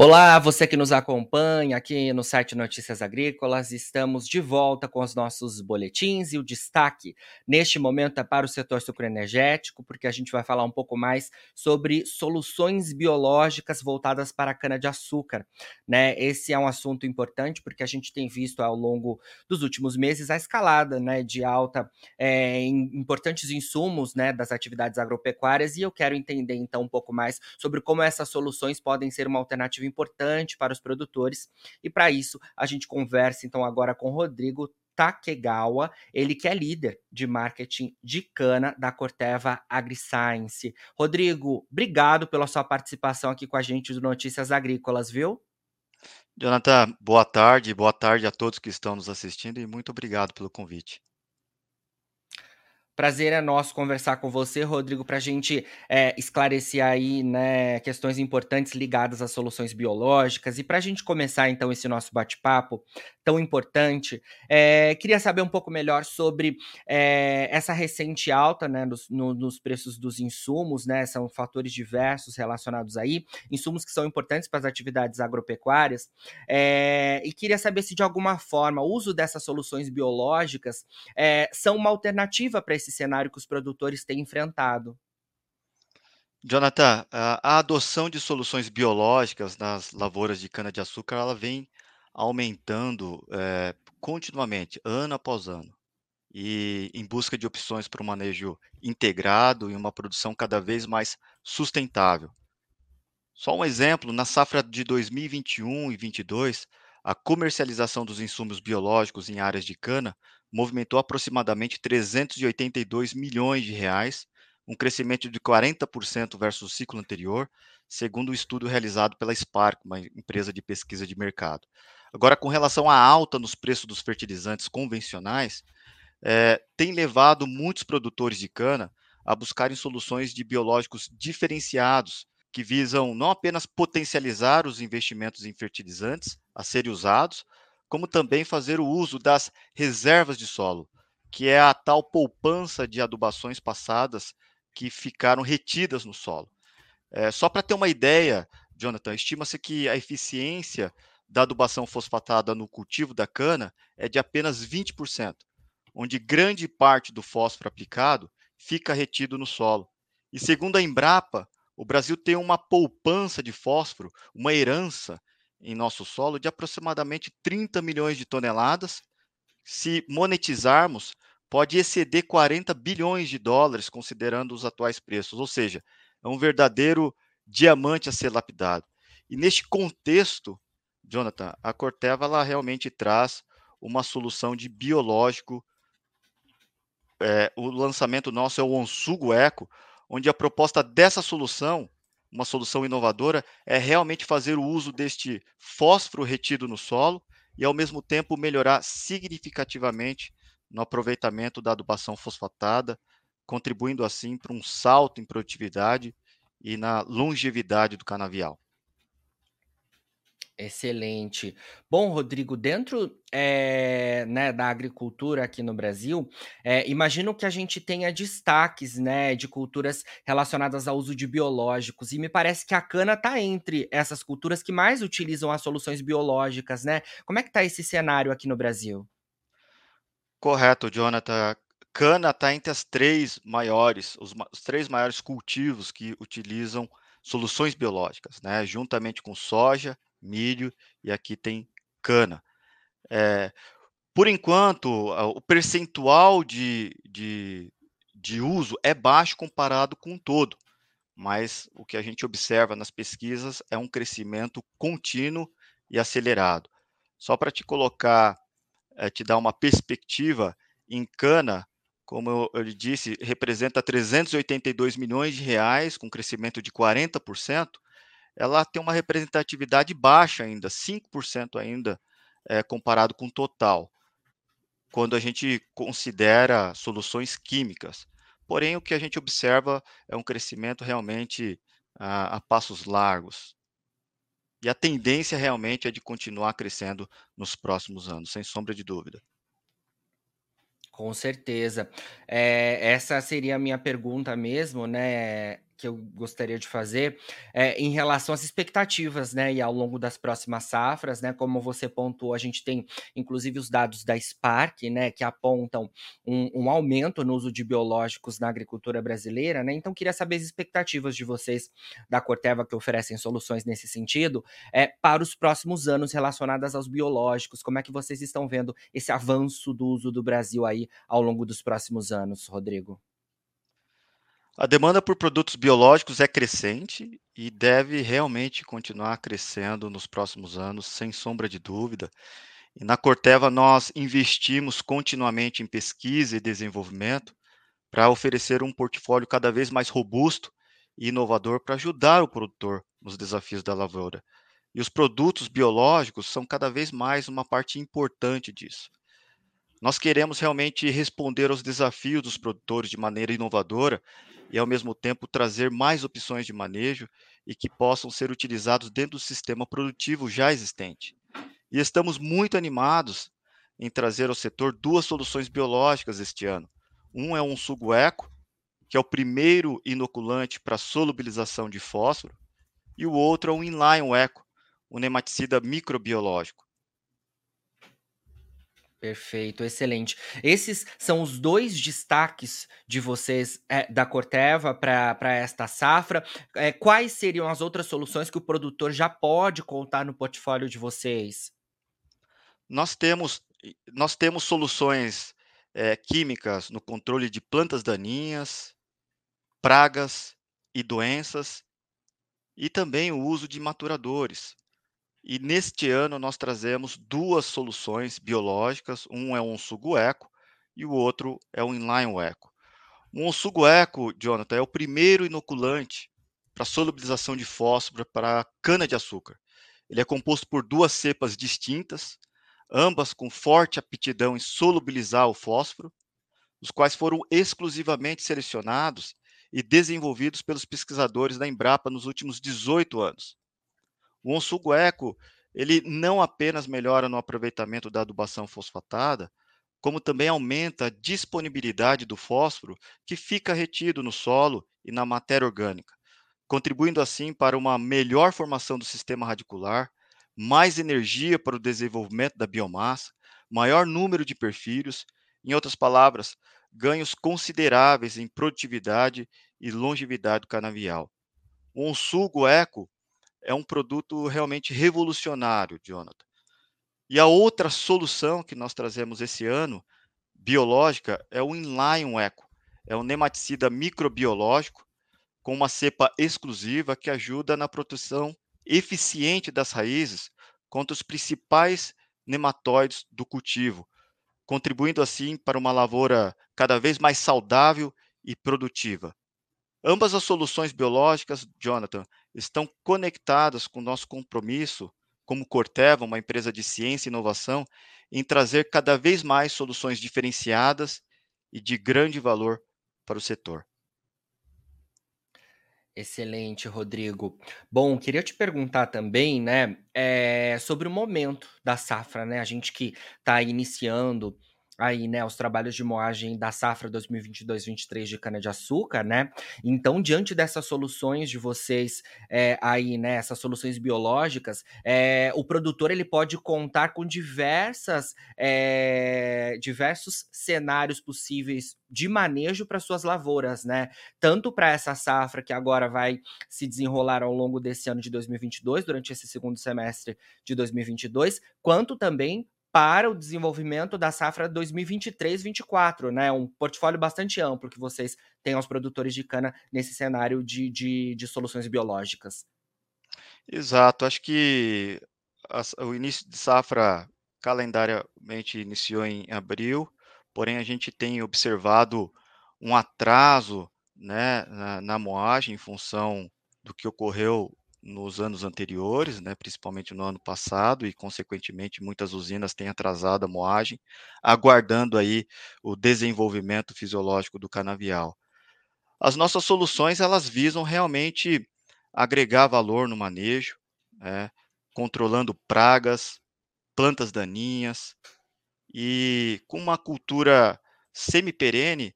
Olá, você que nos acompanha aqui no site Notícias Agrícolas, estamos de volta com os nossos boletins e o destaque neste momento é para o setor sucroenergético, porque a gente vai falar um pouco mais sobre soluções biológicas voltadas para a cana-de-açúcar. Né? Esse é um assunto importante porque a gente tem visto ao longo dos últimos meses a escalada né, de alta é, em importantes insumos né, das atividades agropecuárias e eu quero entender então um pouco mais sobre como essas soluções podem ser uma alternativa importante para os produtores. E para isso, a gente conversa então agora com Rodrigo Takegawa, ele que é líder de marketing de cana da Corteva AgriScience. Rodrigo, obrigado pela sua participação aqui com a gente do Notícias Agrícolas, viu? Jonathan, boa tarde, boa tarde a todos que estão nos assistindo e muito obrigado pelo convite. Prazer é nosso conversar com você, Rodrigo, para a gente é, esclarecer aí né, questões importantes ligadas às soluções biológicas. E para a gente começar, então, esse nosso bate-papo tão importante, é, queria saber um pouco melhor sobre é, essa recente alta né, nos, no, nos, preços dos insumos, né? São fatores diversos relacionados aí, insumos que são importantes para as atividades agropecuárias. e queria saber se, de alguma forma, o uso dessas soluções biológicas são uma alternativa para esse esse cenário que os produtores têm enfrentado. Jonathan, a, adoção de soluções biológicas nas lavouras de cana-de-açúcar ela vem aumentando é, continuamente, ano após ano, e em busca de opções para um manejo integrado e uma produção cada vez mais sustentável. Só um exemplo, na safra de 2021 e 2022, a comercialização dos insumos biológicos em áreas de cana movimentou aproximadamente 382 milhões de reais, um crescimento de 40% versus o ciclo anterior, segundo o um estudo realizado pela Spark, uma empresa de pesquisa de mercado. Agora, com relação à alta nos preços dos fertilizantes convencionais, é, tem levado muitos produtores de cana a buscarem soluções de biológicos diferenciados, que visam não apenas potencializar os investimentos em fertilizantes a serem usados, como também fazer o uso das reservas de solo, que é a tal poupança de adubações passadas que ficaram retidas no solo. É, só para ter uma ideia, Jonathan, estima-se que a eficiência da adubação fosfatada no cultivo da cana é de apenas 20%, onde grande parte do fósforo aplicado fica retido no solo. E segundo a Embrapa, o Brasil tem uma poupança de fósforo, uma herança em nosso solo de aproximadamente 30 milhões de toneladas. Se monetizarmos, pode exceder 40 bilhões de dólares, considerando os atuais preços, ou seja, é um verdadeiro diamante a ser lapidado. E neste contexto, Jonathan, a Corteva ela realmente traz uma solução de biológico. É, o lançamento nosso é o Onsugo Eco, onde a proposta dessa solução uma solução inovadora é realmente fazer o uso deste fósforo retido no solo e, ao mesmo tempo, melhorar significativamente no aproveitamento da adubação fosfatada, contribuindo assim para um salto em produtividade e na longevidade do canavial. Excelente. Bom, Rodrigo, dentro é, né, da agricultura aqui no Brasil, é, imagino que a gente tenha destaques né, de culturas relacionadas ao uso de biológicos, e me parece que a cana está entre essas culturas que mais utilizam as soluções biológicas, né? Como é que está esse cenário aqui no Brasil? Correto, Jonathan. Cana está entre as três maiores, os, os três maiores cultivos que utilizam soluções biológicas, né? Juntamente com soja, milho e aqui tem cana. É, por enquanto, o percentual de, de, de uso é baixo comparado com todo, mas o que a gente observa nas pesquisas é um crescimento contínuo e acelerado. Só para te colocar, é, te dar uma perspectiva, em cana, como eu, eu disse, representa 382 milhões de reais, com crescimento de 40%, ela tem uma representatividade baixa ainda, 5% ainda, é, comparado com o total, quando a gente considera soluções químicas. Porém, o que a gente observa é um crescimento realmente a, a passos largos. E a tendência realmente é de continuar crescendo nos próximos anos, sem sombra de dúvida. Com certeza. É, essa seria a minha pergunta mesmo, né? Que eu gostaria de fazer é em relação às expectativas, né, e ao longo das próximas safras, né, como você pontuou, a gente tem inclusive os dados da Spark, né, que apontam um, um aumento no uso de biológicos na agricultura brasileira, né, então queria saber as expectativas de vocês da Corteva que oferecem soluções nesse sentido, é, para os próximos anos relacionadas aos biológicos, como é que vocês estão vendo esse avanço do uso do Brasil aí ao longo dos próximos anos, Rodrigo? A demanda por produtos biológicos é crescente e deve realmente continuar crescendo nos próximos anos, sem sombra de dúvida. E na Corteva nós investimos continuamente em pesquisa e desenvolvimento para oferecer um portfólio cada vez mais robusto e inovador para ajudar o produtor nos desafios da lavoura. E os produtos biológicos são cada vez mais uma parte importante disso. Nós queremos realmente responder aos desafios dos produtores de maneira inovadora e, ao mesmo tempo, trazer mais opções de manejo e que possam ser utilizados dentro do sistema produtivo já existente. E estamos muito animados em trazer ao setor duas soluções biológicas este ano. Um é um sugo eco, que é o primeiro inoculante para solubilização de fósforo, e o outro é o inline eco, um nematicida microbiológico. Perfeito, excelente. Esses são os dois destaques de vocês é, da Corteva para esta safra. É, quais seriam as outras soluções que o produtor já pode contar no portfólio de vocês? Nós temos, nós temos soluções é, químicas no controle de plantas daninhas, pragas e doenças, e também o uso de maturadores. E neste ano nós trazemos duas soluções biológicas, um é um sugo eco e o outro é o inline eco. O sugo eco, Jonathan, é o primeiro inoculante para solubilização de fósforo para cana-de-açúcar. Ele é composto por duas cepas distintas, ambas com forte aptidão em solubilizar o fósforo, os quais foram exclusivamente selecionados e desenvolvidos pelos pesquisadores da Embrapa nos últimos 18 anos. O Onsugo Eco, ele não apenas melhora no aproveitamento da adubação fosfatada, como também aumenta a disponibilidade do fósforo que fica retido no solo e na matéria orgânica, contribuindo assim para uma melhor formação do sistema radicular, mais energia para o desenvolvimento da biomassa, maior número de perfilhos, em outras palavras, ganhos consideráveis em produtividade e longevidade canavial. O Onsugo Eco é um produto realmente revolucionário, Jonathan. E a outra solução que nós trazemos esse ano, biológica, é o Inline Eco. É um nematicida microbiológico com uma cepa exclusiva que ajuda na proteção eficiente das raízes contra os principais nematóides do cultivo, contribuindo assim para uma lavoura cada vez mais saudável e produtiva. Ambas as soluções biológicas, Jonathan, estão conectadas com o nosso compromisso como Corteva, uma empresa de ciência e inovação, em trazer cada vez mais soluções diferenciadas e de grande valor para o setor. Excelente, Rodrigo. Bom, queria te perguntar também, né, é, sobre o momento da safra, né? A gente que está iniciando aí, né, os trabalhos de moagem da safra 2022-23 de cana-de-açúcar, né? Então, diante dessas soluções de vocês é, aí, né, essas soluções biológicas, é, o produtor ele pode contar com diversas, é, diversos cenários possíveis de manejo para suas lavouras, né? Tanto para essa safra que agora vai se desenrolar ao longo desse ano de 2022, durante esse segundo semestre de 2022, quanto também para o desenvolvimento da safra 2023-24, né? Um portfólio bastante amplo que vocês têm aos produtores de cana nesse cenário de, de, de soluções biológicas. Exato, acho que a, o início de safra calendariamente iniciou em abril, porém a gente tem observado um atraso né, na, na moagem em função do que ocorreu nos anos anteriores, né, principalmente no ano passado, e consequentemente muitas usinas têm atrasado a moagem, aguardando aí o desenvolvimento fisiológico do canavial. As nossas soluções elas visam realmente agregar valor no manejo, né, controlando pragas, plantas daninhas e com uma cultura semi-perene,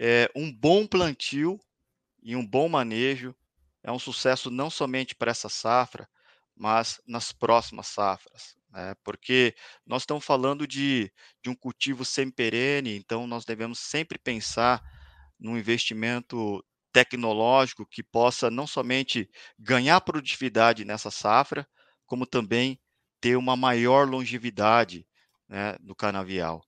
é, um bom plantio e um bom manejo é um sucesso não somente para essa safra, mas nas próximas safras, né? Porque nós estamos falando de, de um cultivo semi-perene, então nós devemos sempre pensar num investimento tecnológico que possa não somente ganhar produtividade nessa safra, como também ter uma maior longevidade né, do canavial.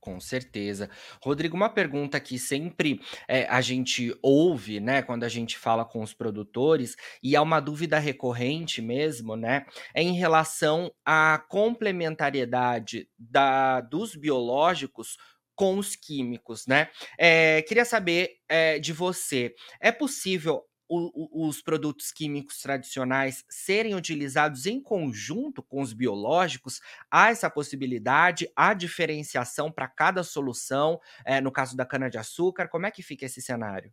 Com certeza. Rodrigo, uma pergunta que sempre é, a gente ouve, né, quando a gente fala com os produtores, e é uma dúvida recorrente mesmo, né, é em relação à complementariedade da, dos biológicos com os químicos, né? É, queria saber é, de você, é possível o, os produtos químicos tradicionais serem utilizados em conjunto com os biológicos, há essa possibilidade, há diferenciação para cada solução, é, no caso da cana-de-açúcar, como é que fica esse cenário?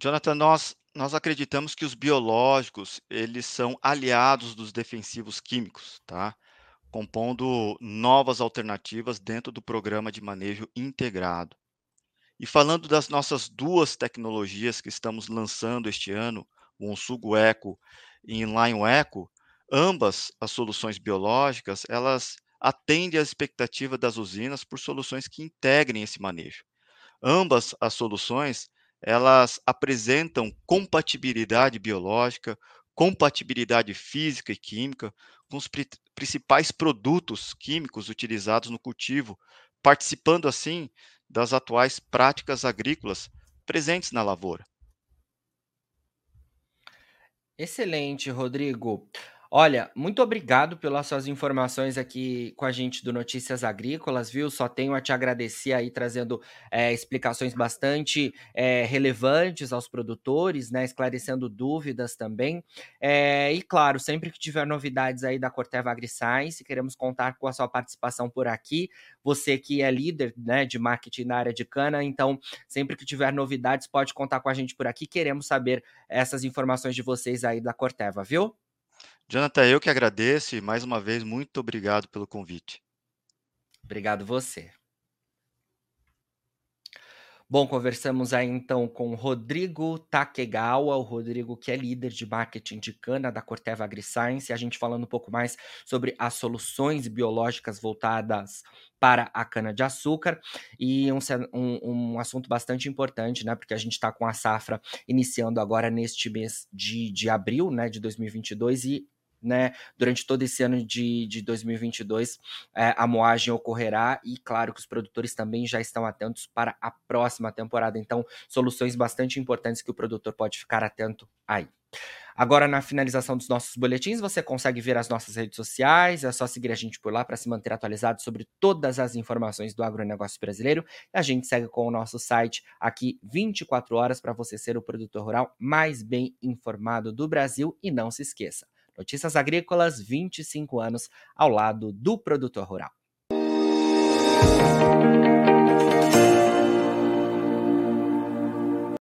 Jonathan, nós, nós acreditamos que os biológicos, eles são aliados dos defensivos químicos, tá? Compondo novas alternativas dentro do programa de manejo integrado. E falando das nossas duas tecnologias que estamos lançando este ano, o Onsugo Eco e Inline Eco, ambas as soluções biológicas, elas atendem às expectativas das usinas por soluções que integrem esse manejo. Ambas as soluções, elas apresentam compatibilidade biológica, compatibilidade física e química com os principais produtos químicos utilizados no cultivo, participando assim das atuais práticas agrícolas presentes na lavoura. Excelente, Rodrigo. Olha, muito obrigado pelas suas informações aqui com a gente do Notícias Agrícolas, viu? Só tenho a te agradecer aí, trazendo é, explicações bastante é, relevantes aos produtores, né? Esclarecendo dúvidas também. É, e claro, sempre que tiver novidades aí da Corteva AgriScience, queremos contar com a sua participação por aqui. Você que é líder né, de marketing na área de cana, então sempre que tiver novidades, pode contar com a gente por aqui. Queremos saber essas informações de vocês aí da Corteva, viu? Jonathan, eu que agradeço e mais uma vez muito obrigado pelo convite. Obrigado você. Bom, conversamos aí então com Rodrigo Takegawa, o Rodrigo que é líder de marketing de cana da Corteva AgriScience, a gente falando um pouco mais sobre as soluções biológicas voltadas para a cana-de-açúcar e um, um, um, assunto bastante importante, né, porque a gente está com a safra iniciando agora neste mês de, de abril, né, de 2022 e né, durante todo esse ano de, de 2022, é, a moagem ocorrerá e, claro, que os produtores também já estão atentos para a próxima temporada. Então, soluções bastante importantes que o produtor pode ficar atento aí. Agora, na finalização dos nossos boletins, você consegue ver as nossas redes sociais, é só seguir a gente por lá para se manter atualizado sobre todas as informações do agronegócio brasileiro. E a gente segue com o nosso site aqui 24 horas para você ser o produtor rural mais bem informado do Brasil. E não se esqueça, Notícias Agrícolas, 25 anos ao lado do produtor rural.